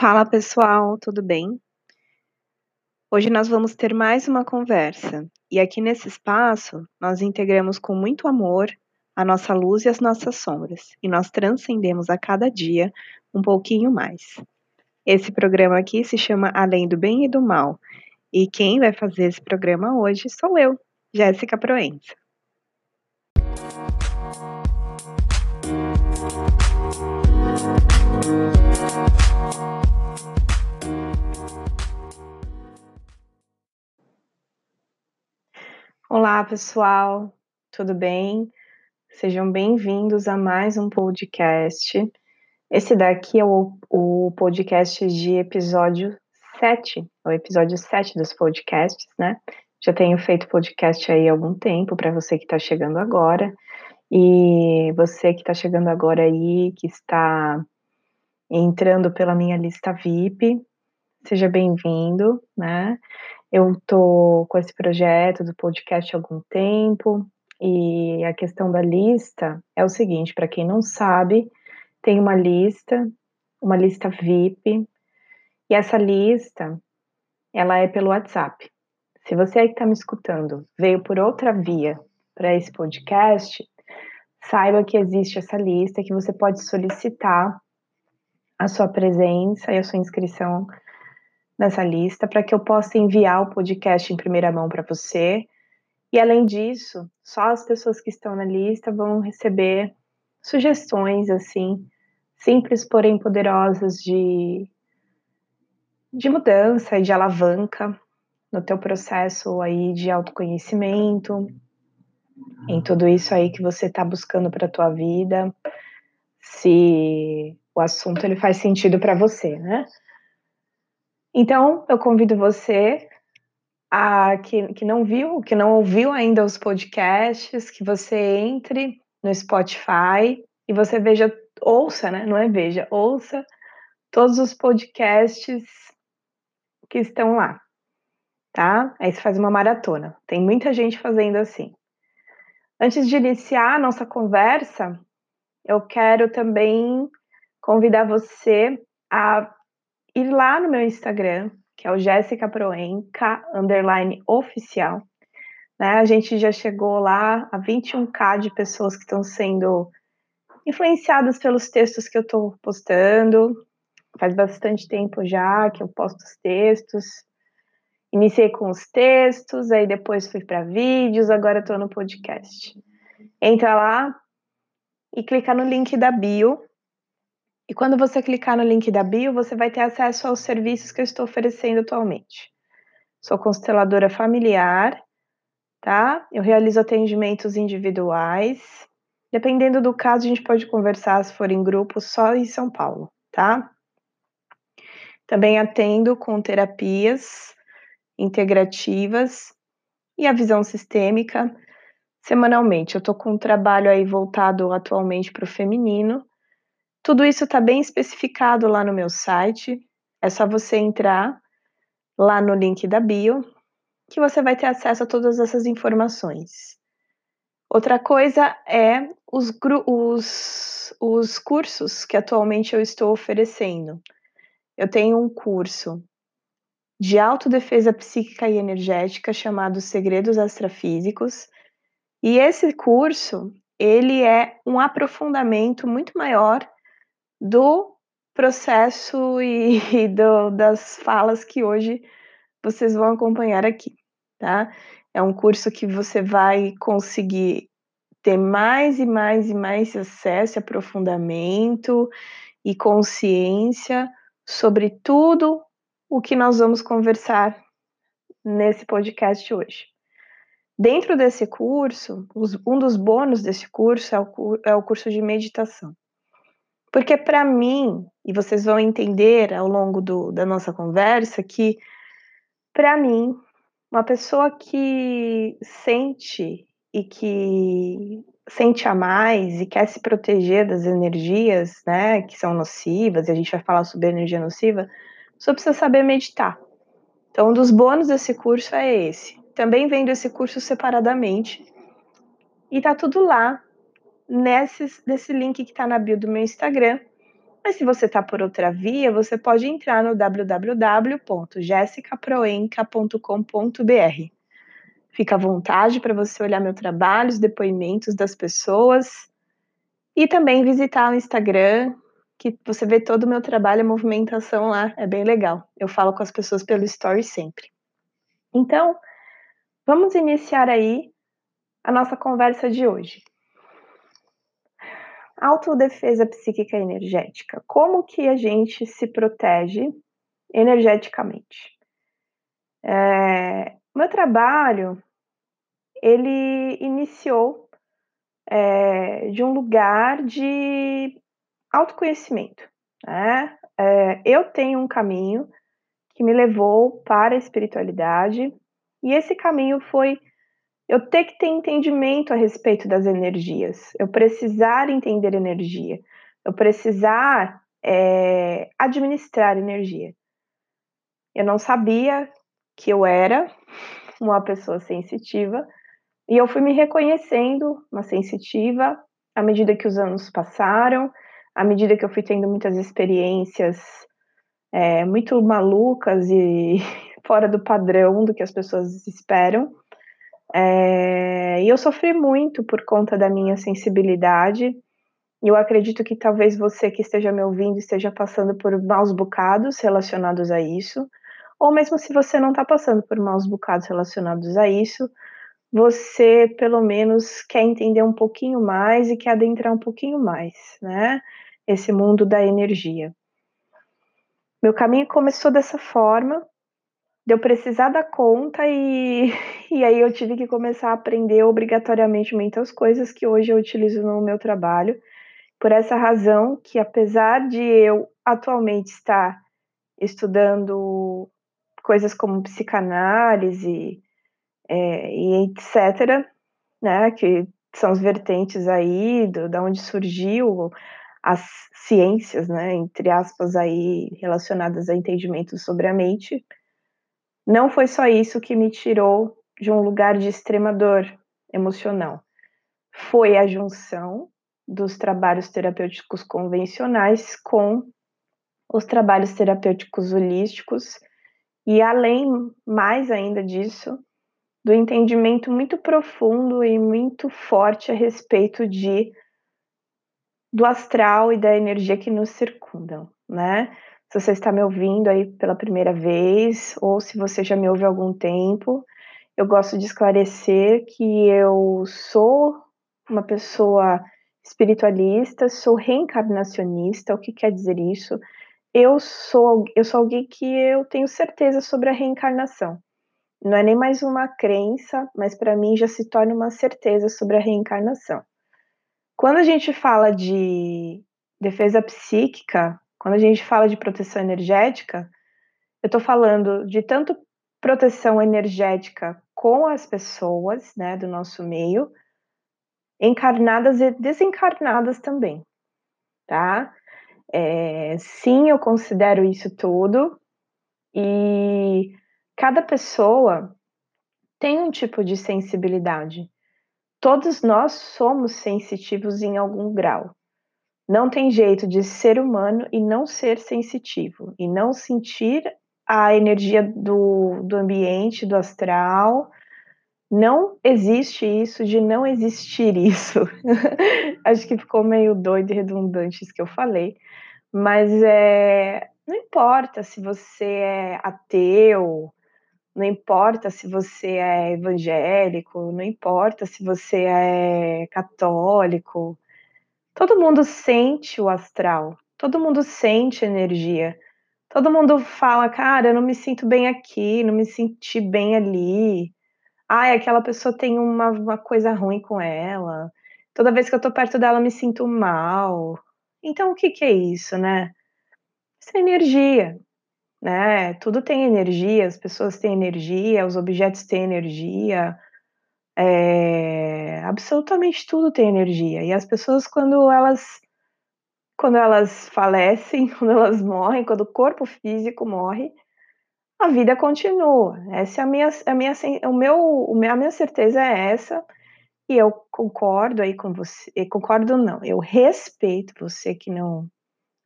Fala pessoal, tudo bem? Hoje nós vamos ter mais uma conversa e aqui nesse espaço nós integramos com muito amor a nossa luz e as nossas sombras e nós transcendemos a cada dia um pouquinho mais. Esse programa aqui se chama Além do Bem e do Mal e quem vai fazer esse programa hoje sou eu, Jéssica Proença. Olá, pessoal, tudo bem? Sejam bem-vindos a mais um podcast. Esse daqui é o, o podcast de episódio 7, o episódio 7 dos podcasts, né? Já tenho feito podcast aí há algum tempo para você que está chegando agora. E você que está chegando agora aí, que está entrando pela minha lista VIP, seja bem-vindo, né? Eu estou com esse projeto do podcast há algum tempo e a questão da lista é o seguinte: para quem não sabe, tem uma lista, uma lista VIP, e essa lista ela é pelo WhatsApp. Se você aí que está me escutando veio por outra via para esse podcast, saiba que existe essa lista que você pode solicitar a sua presença e a sua inscrição nessa lista para que eu possa enviar o podcast em primeira mão para você. E além disso, só as pessoas que estão na lista vão receber sugestões assim, simples porém poderosas de de mudança e de alavanca no teu processo aí de autoconhecimento, em tudo isso aí que você está buscando para tua vida, se o assunto ele faz sentido para você, né? Então, eu convido você a que, que não viu, que não ouviu ainda os podcasts, que você entre no Spotify e você veja, ouça, né? Não é veja, ouça todos os podcasts que estão lá, tá? Aí você faz uma maratona. Tem muita gente fazendo assim. Antes de iniciar a nossa conversa, eu quero também convidar você a ir lá no meu Instagram, que é o Jéssica Proenca, underline oficial. Né? A gente já chegou lá a 21k de pessoas que estão sendo influenciadas pelos textos que eu estou postando. Faz bastante tempo já que eu posto os textos. Iniciei com os textos, aí depois fui para vídeos, agora estou no podcast. Entra lá e clica no link da bio e quando você clicar no link da bio, você vai ter acesso aos serviços que eu estou oferecendo atualmente. Sou consteladora familiar, tá? Eu realizo atendimentos individuais. Dependendo do caso, a gente pode conversar se for em grupo só em São Paulo, tá? Também atendo com terapias integrativas e a visão sistêmica semanalmente. Eu estou com um trabalho aí voltado atualmente para o feminino tudo isso está bem especificado lá no meu site. É só você entrar lá no link da bio que você vai ter acesso a todas essas informações. Outra coisa é os, os, os cursos que atualmente eu estou oferecendo. Eu tenho um curso de autodefesa psíquica e energética chamado Segredos Astrafísicos. E esse curso, ele é um aprofundamento muito maior do processo e, e do, das falas que hoje vocês vão acompanhar aqui, tá? É um curso que você vai conseguir ter mais e mais e mais acesso, aprofundamento e consciência sobre tudo o que nós vamos conversar nesse podcast hoje. Dentro desse curso, um dos bônus desse curso é o, é o curso de meditação. Porque para mim, e vocês vão entender ao longo do, da nossa conversa, que para mim, uma pessoa que sente e que sente a mais e quer se proteger das energias, né, que são nocivas, e a gente vai falar sobre energia nociva, só precisa saber meditar. Então, um dos bônus desse curso é esse. Também vendo esse curso separadamente. E tá tudo lá nesse, nesse link que está na bio do meu Instagram, Mas se você está por outra via, você pode entrar no www.jessicaproenca.com.br. Fica à vontade para você olhar meu trabalho, os depoimentos das pessoas e também visitar o Instagram, que você vê todo o meu trabalho, a movimentação lá, é bem legal. Eu falo com as pessoas pelo story sempre. Então, vamos iniciar aí a nossa conversa de hoje. Autodefesa psíquica energética. Como que a gente se protege energeticamente? É, meu trabalho, ele iniciou é, de um lugar de autoconhecimento. Né? É, eu tenho um caminho que me levou para a espiritualidade, e esse caminho foi eu ter que ter entendimento a respeito das energias, eu precisar entender energia, eu precisar é, administrar energia. Eu não sabia que eu era uma pessoa sensitiva e eu fui me reconhecendo uma sensitiva à medida que os anos passaram, à medida que eu fui tendo muitas experiências é, muito malucas e fora do padrão do que as pessoas esperam. É, e eu sofri muito por conta da minha sensibilidade. Eu acredito que talvez você que esteja me ouvindo esteja passando por maus bocados relacionados a isso. Ou mesmo se você não está passando por maus bocados relacionados a isso, você pelo menos quer entender um pouquinho mais e quer adentrar um pouquinho mais, né? Esse mundo da energia. Meu caminho começou dessa forma, de eu precisar dar conta e, e aí eu tive que começar a aprender obrigatoriamente muitas coisas que hoje eu utilizo no meu trabalho. Por essa razão que apesar de eu atualmente estar estudando coisas como psicanálise é, e etc., né, que são as vertentes aí do, da onde surgiu as ciências, né, entre aspas aí relacionadas a entendimento sobre a mente, não foi só isso que me tirou de um lugar de extrema dor emocional. Foi a junção dos trabalhos terapêuticos convencionais com os trabalhos terapêuticos holísticos e além mais ainda disso, do entendimento muito profundo e muito forte a respeito de do astral e da energia que nos circundam, né? Se você está me ouvindo aí pela primeira vez, ou se você já me ouve há algum tempo, eu gosto de esclarecer que eu sou uma pessoa espiritualista, sou reencarnacionista. O que quer dizer isso? Eu sou, eu sou alguém que eu tenho certeza sobre a reencarnação. Não é nem mais uma crença, mas para mim já se torna uma certeza sobre a reencarnação. Quando a gente fala de defesa psíquica, quando a gente fala de proteção energética, eu estou falando de tanto proteção energética com as pessoas, né, do nosso meio, encarnadas e desencarnadas também, tá? É, sim, eu considero isso tudo e cada pessoa tem um tipo de sensibilidade. Todos nós somos sensitivos em algum grau. Não tem jeito de ser humano e não ser sensitivo, e não sentir a energia do, do ambiente, do astral. Não existe isso de não existir isso. Acho que ficou meio doido e redundante isso que eu falei. Mas é, não importa se você é ateu, não importa se você é evangélico, não importa se você é católico, Todo mundo sente o astral, todo mundo sente energia. Todo mundo fala, cara, eu não me sinto bem aqui, não me senti bem ali. Ai, aquela pessoa tem uma, uma coisa ruim com ela. Toda vez que eu tô perto dela, eu me sinto mal. Então, o que, que é isso, né? Isso é energia, né? Tudo tem energia, as pessoas têm energia, os objetos têm energia, é, absolutamente tudo tem energia. E as pessoas, quando elas quando elas falecem, quando elas morrem, quando o corpo físico morre, a vida continua. Essa é a minha, a minha, o meu, a minha certeza é essa. E eu concordo aí com você, concordo não, eu respeito você que não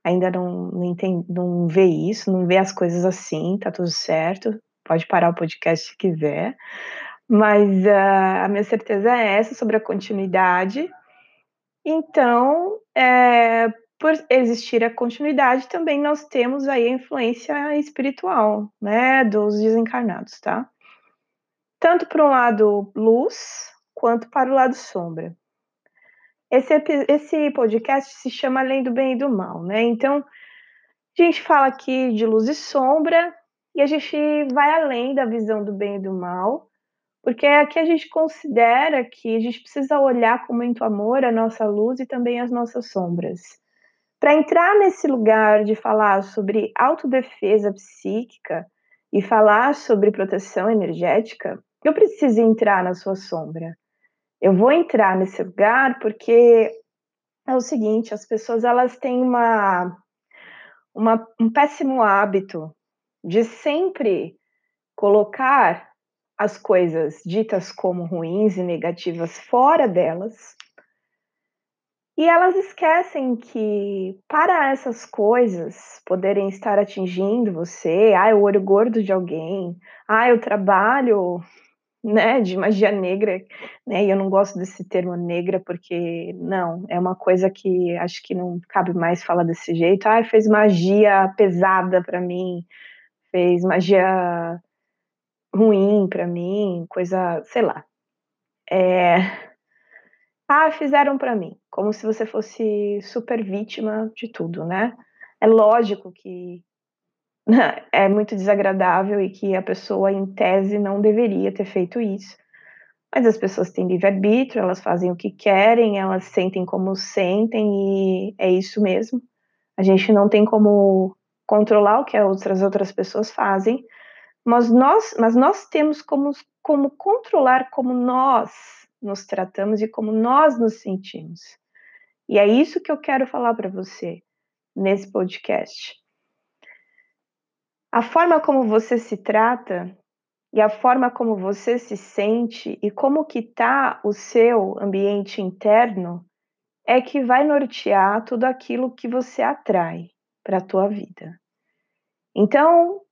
ainda não, não, entende, não vê isso, não vê as coisas assim, tá tudo certo, pode parar o podcast se quiser. Mas uh, a minha certeza é essa sobre a continuidade. Então, é, por existir a continuidade, também nós temos aí a influência espiritual, né, dos desencarnados, tá? Tanto para o lado luz, quanto para o lado sombra. Esse, esse podcast se chama Além do Bem e do Mal, né? Então, a gente fala aqui de luz e sombra, e a gente vai além da visão do bem e do mal, porque aqui a gente considera que a gente precisa olhar com muito amor a nossa luz e também as nossas sombras. Para entrar nesse lugar de falar sobre autodefesa psíquica e falar sobre proteção energética, eu preciso entrar na sua sombra. Eu vou entrar nesse lugar porque é o seguinte, as pessoas elas têm uma, uma um péssimo hábito de sempre colocar as coisas ditas como ruins e negativas fora delas. E elas esquecem que para essas coisas poderem estar atingindo você, ah, o olho gordo de alguém, ah, o trabalho, né, de magia negra, né? E eu não gosto desse termo negra porque não, é uma coisa que acho que não cabe mais falar desse jeito. Ah, fez magia pesada para mim, fez magia ruim para mim, coisa, sei lá. É... Ah, fizeram para mim, como se você fosse super vítima de tudo, né? É lógico que é muito desagradável e que a pessoa, em tese, não deveria ter feito isso. Mas as pessoas têm livre-arbítrio, elas fazem o que querem, elas sentem como sentem e é isso mesmo. A gente não tem como controlar o que as outras, outras pessoas fazem, mas nós, mas nós temos como, como controlar como nós nos tratamos e como nós nos sentimos. E é isso que eu quero falar para você nesse podcast. A forma como você se trata e a forma como você se sente e como que está o seu ambiente interno é que vai nortear tudo aquilo que você atrai para a tua vida. Então,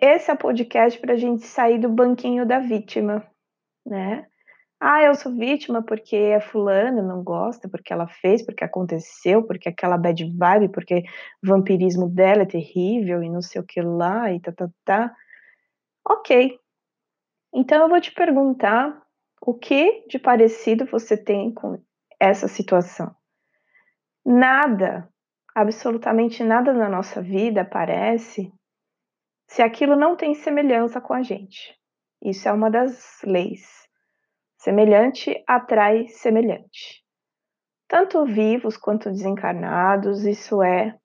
esse é o podcast para a gente sair do banquinho da vítima, né? Ah, eu sou vítima porque a fulana não gosta, porque ela fez, porque aconteceu, porque aquela bad vibe, porque o vampirismo dela é terrível e não sei o que lá e tá, tá, tá. Ok. Então eu vou te perguntar o que de parecido você tem com essa situação. Nada, absolutamente nada na nossa vida parece se aquilo não tem semelhança com a gente. Isso é uma das leis. Semelhante atrai semelhante. Tanto vivos quanto desencarnados, isso é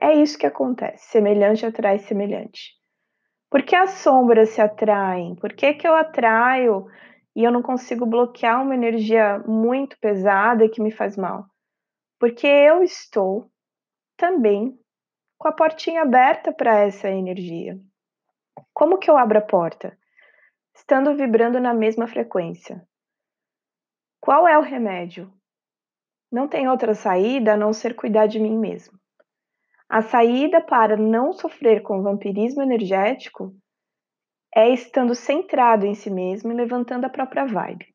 é isso que acontece. Semelhante atrai semelhante. Por que as sombras se atraem? Por que, que eu atraio e eu não consigo bloquear uma energia muito pesada que me faz mal? Porque eu estou também com a portinha aberta para essa energia. Como que eu abro a porta? Estando vibrando na mesma frequência. Qual é o remédio? Não tem outra saída a não ser cuidar de mim mesmo. A saída para não sofrer com vampirismo energético é estando centrado em si mesmo e levantando a própria vibe.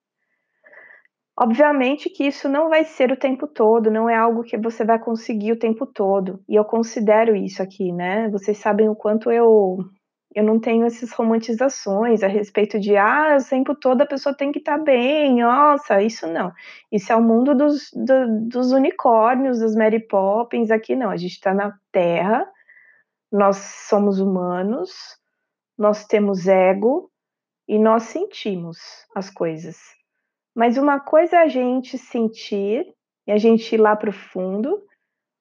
Obviamente que isso não vai ser o tempo todo, não é algo que você vai conseguir o tempo todo. E eu considero isso aqui, né? Vocês sabem o quanto eu eu não tenho essas romantizações a respeito de ah, o tempo todo a pessoa tem que estar tá bem, nossa, isso não. Isso é o mundo dos, do, dos unicórnios, dos Mary Poppins, aqui não. A gente está na Terra, nós somos humanos, nós temos ego e nós sentimos as coisas. Mas uma coisa é a gente sentir e a gente ir lá para o fundo,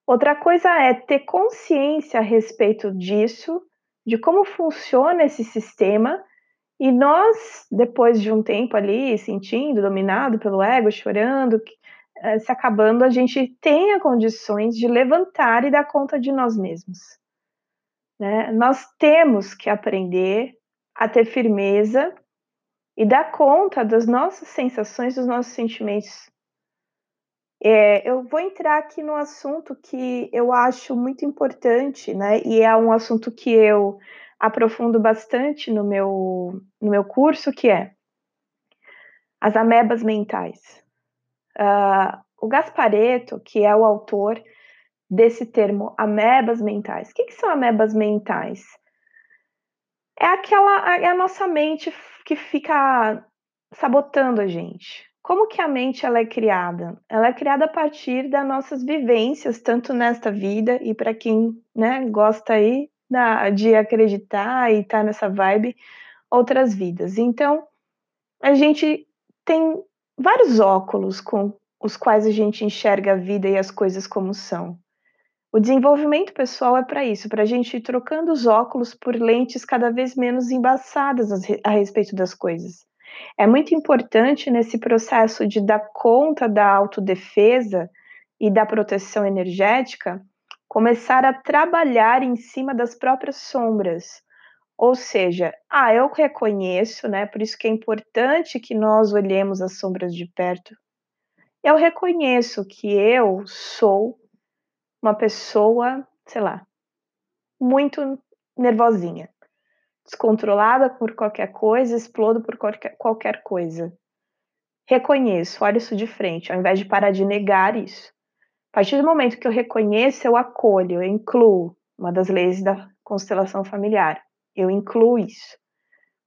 outra coisa é ter consciência a respeito disso, de como funciona esse sistema, e nós, depois de um tempo ali, sentindo, dominado pelo ego, chorando, eh, se acabando, a gente tenha condições de levantar e dar conta de nós mesmos. Né? Nós temos que aprender a ter firmeza e dar conta das nossas sensações, dos nossos sentimentos. É, eu vou entrar aqui no assunto que eu acho muito importante, né? E é um assunto que eu aprofundo bastante no meu, no meu curso, que é as amebas mentais. Uh, o Gaspareto, que é o autor desse termo amebas mentais. O que, que são amebas mentais? É aquela é a nossa mente que fica sabotando a gente. Como que a mente ela é criada? Ela é criada a partir das nossas vivências, tanto nesta vida e para quem né, gosta aí da, de acreditar e tá nessa vibe, outras vidas. Então, a gente tem vários óculos com os quais a gente enxerga a vida e as coisas como são. O desenvolvimento pessoal é para isso, para a gente ir trocando os óculos por lentes cada vez menos embaçadas a respeito das coisas. É muito importante nesse processo de dar conta da autodefesa e da proteção energética, começar a trabalhar em cima das próprias sombras. Ou seja, ah, eu reconheço, né? Por isso que é importante que nós olhemos as sombras de perto. Eu reconheço que eu sou uma pessoa, sei lá, muito nervosinha descontrolada por qualquer coisa, explodo por qualquer, qualquer coisa. Reconheço, olho isso de frente, ao invés de parar de negar isso. A partir do momento que eu reconheço, eu acolho, eu incluo uma das leis da constelação familiar. Eu incluo isso.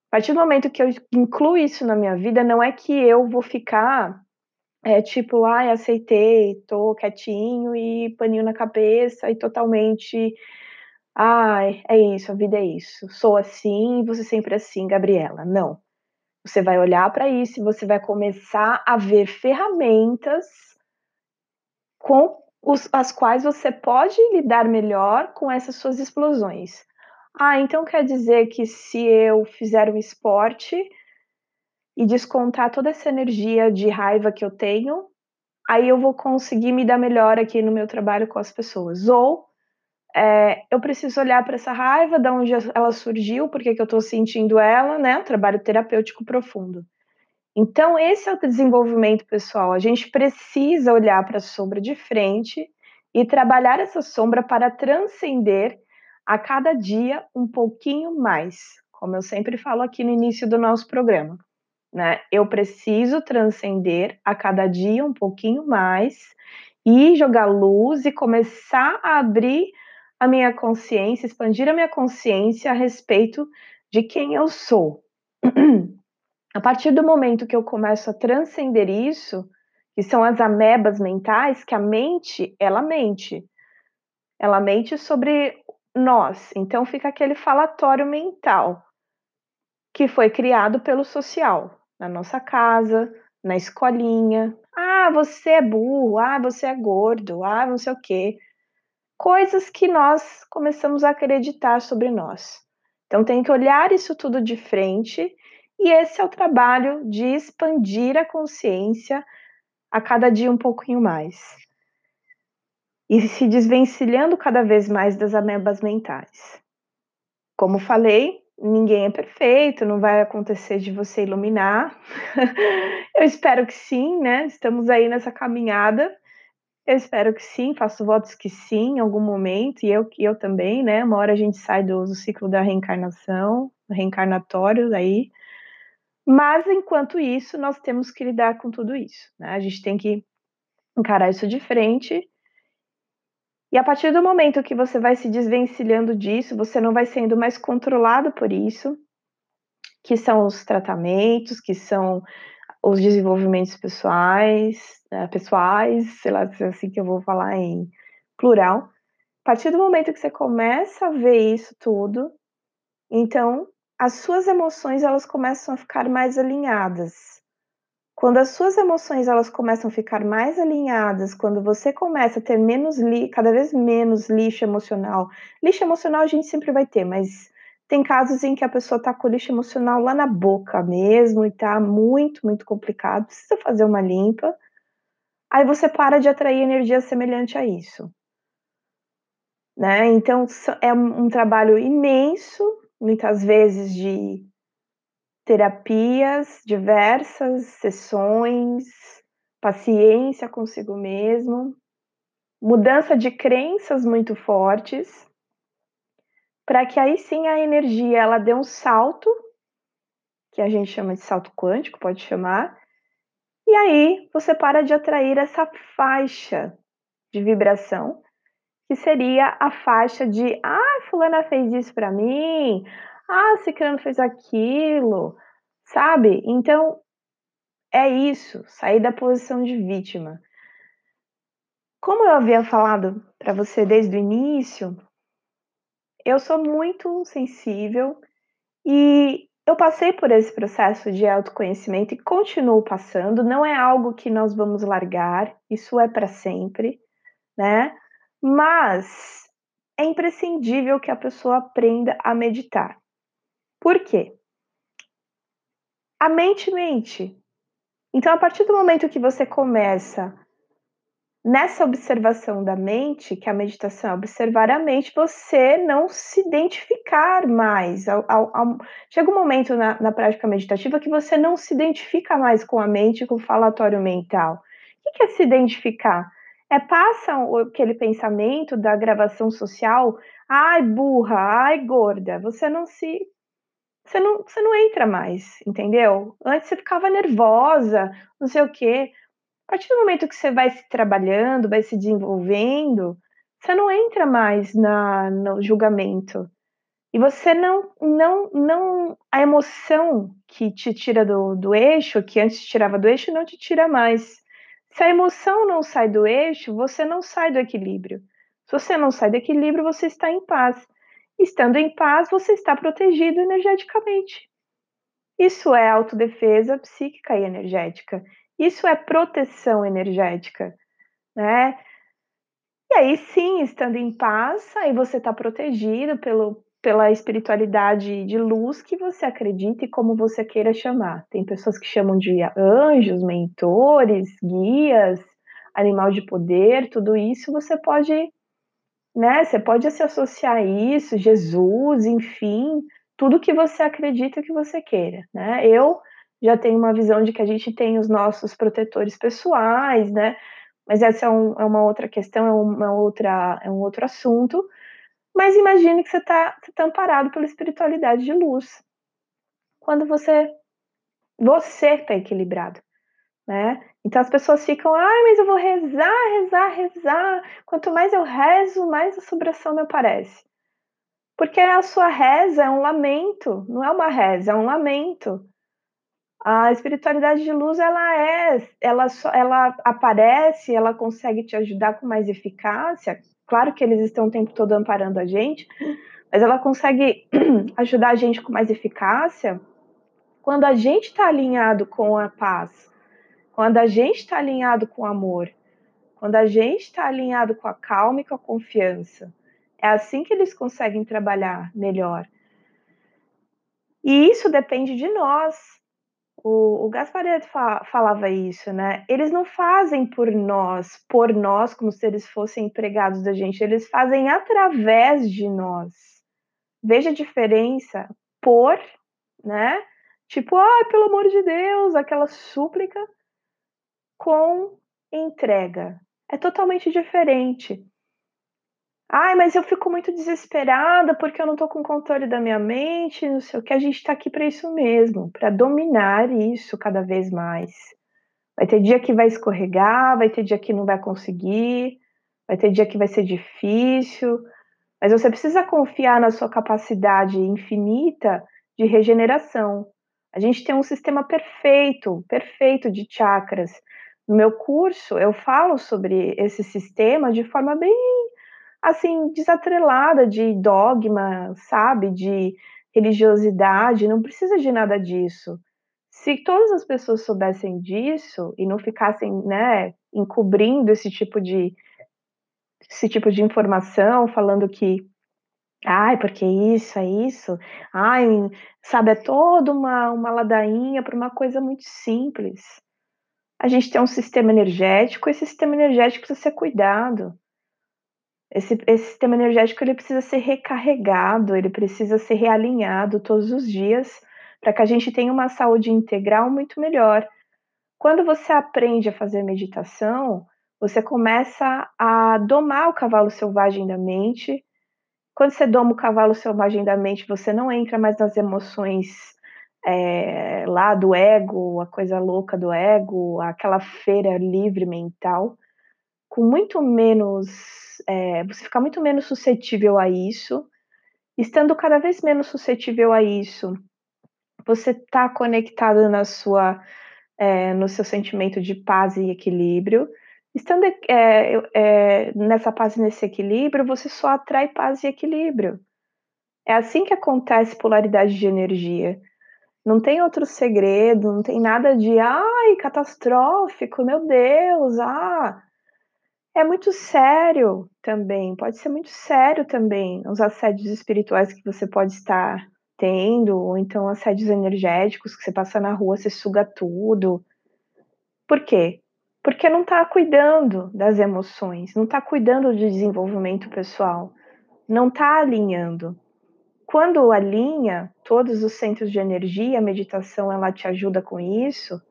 A partir do momento que eu incluo isso na minha vida, não é que eu vou ficar é, tipo, ai, aceitei, tô quietinho e paninho na cabeça e totalmente Ai, é isso, a vida é isso. Sou assim você sempre assim, Gabriela. Não. Você vai olhar para isso e você vai começar a ver ferramentas com os, as quais você pode lidar melhor com essas suas explosões. Ah, então quer dizer que se eu fizer um esporte e descontar toda essa energia de raiva que eu tenho, aí eu vou conseguir me dar melhor aqui no meu trabalho com as pessoas. Ou é, eu preciso olhar para essa raiva, de onde ela surgiu, por que eu estou sentindo ela, né? Um trabalho terapêutico profundo. Então, esse é o desenvolvimento pessoal. A gente precisa olhar para a sombra de frente e trabalhar essa sombra para transcender a cada dia um pouquinho mais, como eu sempre falo aqui no início do nosso programa. Né? Eu preciso transcender a cada dia um pouquinho mais e jogar luz e começar a abrir a minha consciência, expandir a minha consciência a respeito de quem eu sou. a partir do momento que eu começo a transcender isso, que são as amebas mentais, que a mente, ela mente. Ela mente sobre nós. Então fica aquele falatório mental que foi criado pelo social, na nossa casa, na escolinha. Ah, você é burro, ah, você é gordo, ah, não sei o quê coisas que nós começamos a acreditar sobre nós. Então tem que olhar isso tudo de frente e esse é o trabalho de expandir a consciência a cada dia um pouquinho mais. E se desvencilhando cada vez mais das amebas mentais. Como falei, ninguém é perfeito, não vai acontecer de você iluminar. Eu espero que sim, né? Estamos aí nessa caminhada eu espero que sim, faço votos que sim, em algum momento, e eu, eu também, né? Uma hora a gente sai do, do ciclo da reencarnação, reencarnatório aí. Mas, enquanto isso, nós temos que lidar com tudo isso, né? A gente tem que encarar isso de frente. E a partir do momento que você vai se desvencilhando disso, você não vai sendo mais controlado por isso, que são os tratamentos, que são os desenvolvimentos pessoais, uh, pessoais, sei lá é assim que eu vou falar em plural. A partir do momento que você começa a ver isso tudo, então as suas emoções elas começam a ficar mais alinhadas. Quando as suas emoções elas começam a ficar mais alinhadas, quando você começa a ter menos li, cada vez menos lixo emocional. Lixo emocional a gente sempre vai ter, mas tem casos em que a pessoa está com lixo emocional lá na boca mesmo e tá muito, muito complicado, precisa fazer uma limpa. Aí você para de atrair energia semelhante a isso. Né? Então é um trabalho imenso, muitas vezes de terapias, diversas sessões, paciência consigo mesmo, mudança de crenças muito fortes, para que aí sim a energia ela dê um salto, que a gente chama de salto quântico, pode chamar, e aí você para de atrair essa faixa de vibração, que seria a faixa de ah, fulana fez isso para mim, ah, ciclano fez aquilo, sabe? Então é isso, sair da posição de vítima. Como eu havia falado para você desde o início, eu sou muito sensível e eu passei por esse processo de autoconhecimento e continuo passando. Não é algo que nós vamos largar, isso é para sempre, né? Mas é imprescindível que a pessoa aprenda a meditar. Por quê? A mente mente. Então, a partir do momento que você começa nessa observação da mente, que a meditação é observar a mente, você não se identificar mais. Ao, ao, ao, chega um momento na, na, prática meditativa que você não se identifica mais com a mente, com o falatório mental. O que é se identificar? É passa aquele pensamento da gravação social, ai burra, ai gorda, você não se você não, você não entra mais, entendeu? Antes você ficava nervosa, não sei o quê. A partir do momento que você vai se trabalhando, vai se desenvolvendo, você não entra mais na, no julgamento. E você não, não, não. A emoção que te tira do, do eixo, que antes te tirava do eixo, não te tira mais. Se a emoção não sai do eixo, você não sai do equilíbrio. Se você não sai do equilíbrio, você está em paz. Estando em paz, você está protegido energeticamente. Isso é autodefesa psíquica e energética. Isso é proteção energética, né? E aí sim, estando em paz, aí você está protegido pelo, pela espiritualidade de luz que você acredita e como você queira chamar. Tem pessoas que chamam de anjos, mentores, guias, animal de poder, tudo isso você pode, né? Você pode se associar a isso, Jesus, enfim, tudo que você acredita que você queira, né? Eu já tem uma visão de que a gente tem os nossos protetores pessoais, né? Mas essa é, um, é uma outra questão, é uma outra, é um outro assunto. Mas imagine que você está tá amparado pela espiritualidade de luz. Quando você você está equilibrado, né? Então as pessoas ficam, ai, mas eu vou rezar, rezar, rezar. Quanto mais eu rezo, mais a sobração me aparece. Porque a sua reza é um lamento, não é uma reza, é um lamento. A espiritualidade de luz, ela é, ela, só, ela aparece, ela consegue te ajudar com mais eficácia. Claro que eles estão o tempo todo amparando a gente, mas ela consegue ajudar a gente com mais eficácia quando a gente está alinhado com a paz, quando a gente está alinhado com o amor, quando a gente está alinhado com a calma e com a confiança. É assim que eles conseguem trabalhar melhor. E isso depende de nós. O, o Gasparetto fa falava isso, né? Eles não fazem por nós, por nós, como se eles fossem empregados da gente, eles fazem através de nós. Veja a diferença, por, né? Tipo, ah, pelo amor de Deus, aquela súplica com entrega. É totalmente diferente. Ai, mas eu fico muito desesperada porque eu não tô com controle da minha mente, não sei o que. A gente tá aqui para isso mesmo, para dominar isso cada vez mais. Vai ter dia que vai escorregar, vai ter dia que não vai conseguir, vai ter dia que vai ser difícil, mas você precisa confiar na sua capacidade infinita de regeneração. A gente tem um sistema perfeito, perfeito de chakras. No meu curso, eu falo sobre esse sistema de forma bem assim, desatrelada de dogma, sabe? De religiosidade, não precisa de nada disso. Se todas as pessoas soubessem disso e não ficassem, né, encobrindo esse tipo de esse tipo de informação, falando que ai, porque isso é isso, ai, sabe, é toda uma, uma ladainha para uma coisa muito simples. A gente tem um sistema energético, esse sistema energético precisa ser cuidado. Esse, esse sistema energético ele precisa ser recarregado, ele precisa ser realinhado todos os dias para que a gente tenha uma saúde integral muito melhor. Quando você aprende a fazer meditação, você começa a domar o cavalo selvagem da mente. Quando você doma o cavalo selvagem da mente, você não entra mais nas emoções é, lá do ego, a coisa louca do ego, aquela feira livre mental, com muito menos. É, você fica muito menos suscetível a isso. Estando cada vez menos suscetível a isso, você está conectado na sua, é, no seu sentimento de paz e equilíbrio. Estando é, é, nessa paz e nesse equilíbrio, você só atrai paz e equilíbrio. É assim que acontece polaridade de energia. Não tem outro segredo, não tem nada de ai, catastrófico, meu Deus, ah. É muito sério também, pode ser muito sério também os assédios espirituais que você pode estar tendo, ou então assédios energéticos que você passa na rua, você suga tudo. Por quê? porque não está cuidando das emoções, não está cuidando do desenvolvimento pessoal, não está alinhando. Quando alinha todos os centros de energia, a meditação ela te ajuda com isso.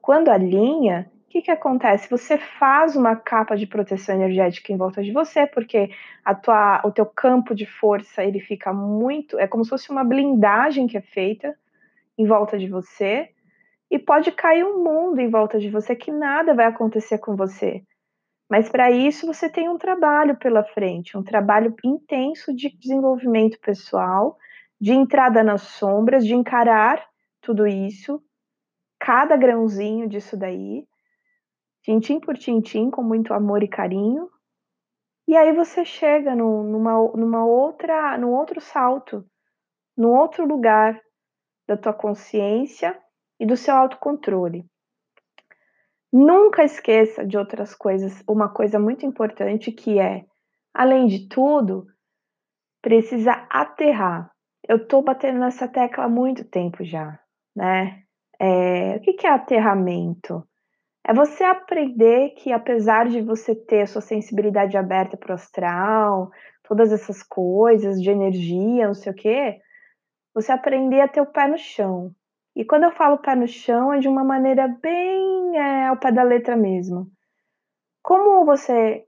Quando alinha, o que, que acontece? Você faz uma capa de proteção energética em volta de você, porque a tua, o teu campo de força ele fica muito, é como se fosse uma blindagem que é feita em volta de você e pode cair um mundo em volta de você que nada vai acontecer com você. Mas para isso você tem um trabalho pela frente, um trabalho intenso de desenvolvimento pessoal, de entrada nas sombras, de encarar tudo isso, cada grãozinho disso daí, tintim por tintim, com muito amor e carinho. E aí você chega no, numa, numa outra, num outro salto, num outro lugar da tua consciência e do seu autocontrole. Nunca esqueça de outras coisas, uma coisa muito importante que é, além de tudo, precisa aterrar. Eu tô batendo nessa tecla há muito tempo já, né? É, o que, é aterramento? É você aprender que, apesar de você ter a sua sensibilidade aberta para o astral, todas essas coisas de energia, não sei o quê, você aprender a ter o pé no chão. E quando eu falo pé no chão, é de uma maneira bem é, ao pé da letra mesmo. Como você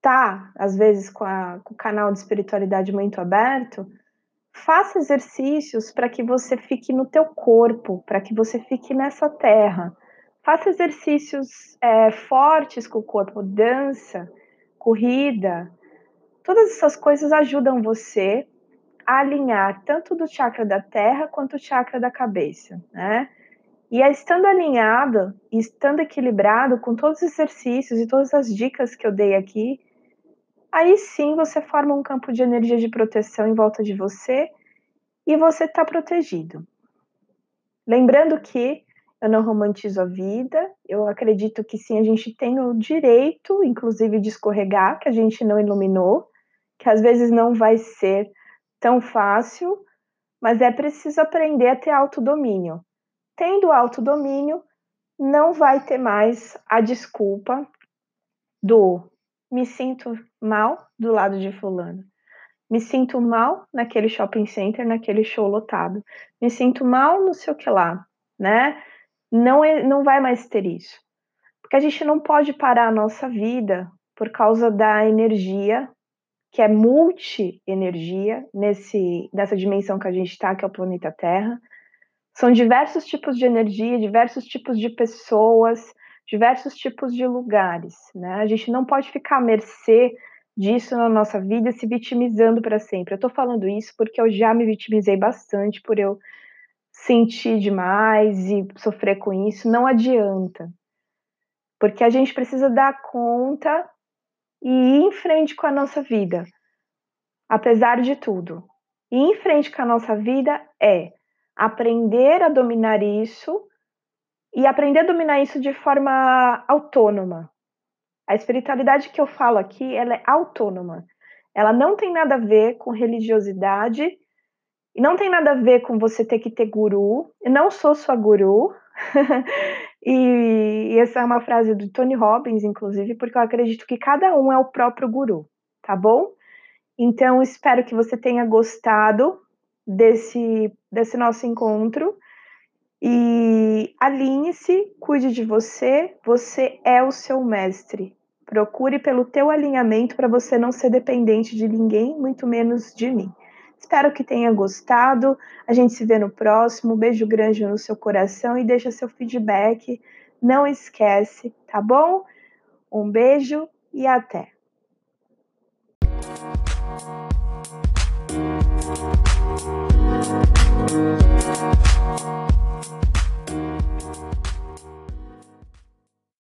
tá, às vezes, com, a, com o canal de espiritualidade muito aberto, faça exercícios para que você fique no teu corpo, para que você fique nessa terra. Faça exercícios é, fortes com o corpo, dança, corrida. Todas essas coisas ajudam você alinhar tanto do chakra da terra quanto o chakra da cabeça, né? E estando alinhado estando equilibrado com todos os exercícios e todas as dicas que eu dei aqui, aí sim você forma um campo de energia de proteção em volta de você e você está protegido. Lembrando que eu não romantizo a vida, eu acredito que sim, a gente tem o direito, inclusive, de escorregar, que a gente não iluminou, que às vezes não vai ser tão fácil, mas é preciso aprender a ter autodomínio. Tendo autodomínio, não vai ter mais a desculpa do me sinto mal do lado de fulano. Me sinto mal naquele shopping center, naquele show lotado. Me sinto mal no sei o que lá, né? Não, é, não vai mais ter isso. Porque a gente não pode parar a nossa vida por causa da energia que é multi-energia nessa dimensão que a gente está, que é o planeta Terra. São diversos tipos de energia, diversos tipos de pessoas, diversos tipos de lugares. Né? A gente não pode ficar à mercê disso na nossa vida se vitimizando para sempre. Eu estou falando isso porque eu já me vitimizei bastante por eu sentir demais e sofrer com isso. Não adianta. Porque a gente precisa dar conta e ir em frente com a nossa vida, apesar de tudo. Ir em frente com a nossa vida é aprender a dominar isso e aprender a dominar isso de forma autônoma. A espiritualidade que eu falo aqui, ela é autônoma. Ela não tem nada a ver com religiosidade e não tem nada a ver com você ter que ter guru. Eu não sou sua guru. E, e essa é uma frase do Tony Robbins, inclusive, porque eu acredito que cada um é o próprio guru, tá bom? Então, espero que você tenha gostado desse, desse nosso encontro E alinhe-se, cuide de você, você é o seu mestre. Procure pelo teu alinhamento para você não ser dependente de ninguém, muito menos de mim. Espero que tenha gostado. A gente se vê no próximo. Um beijo grande no seu coração e deixa seu feedback. Não esquece, tá bom? Um beijo e até.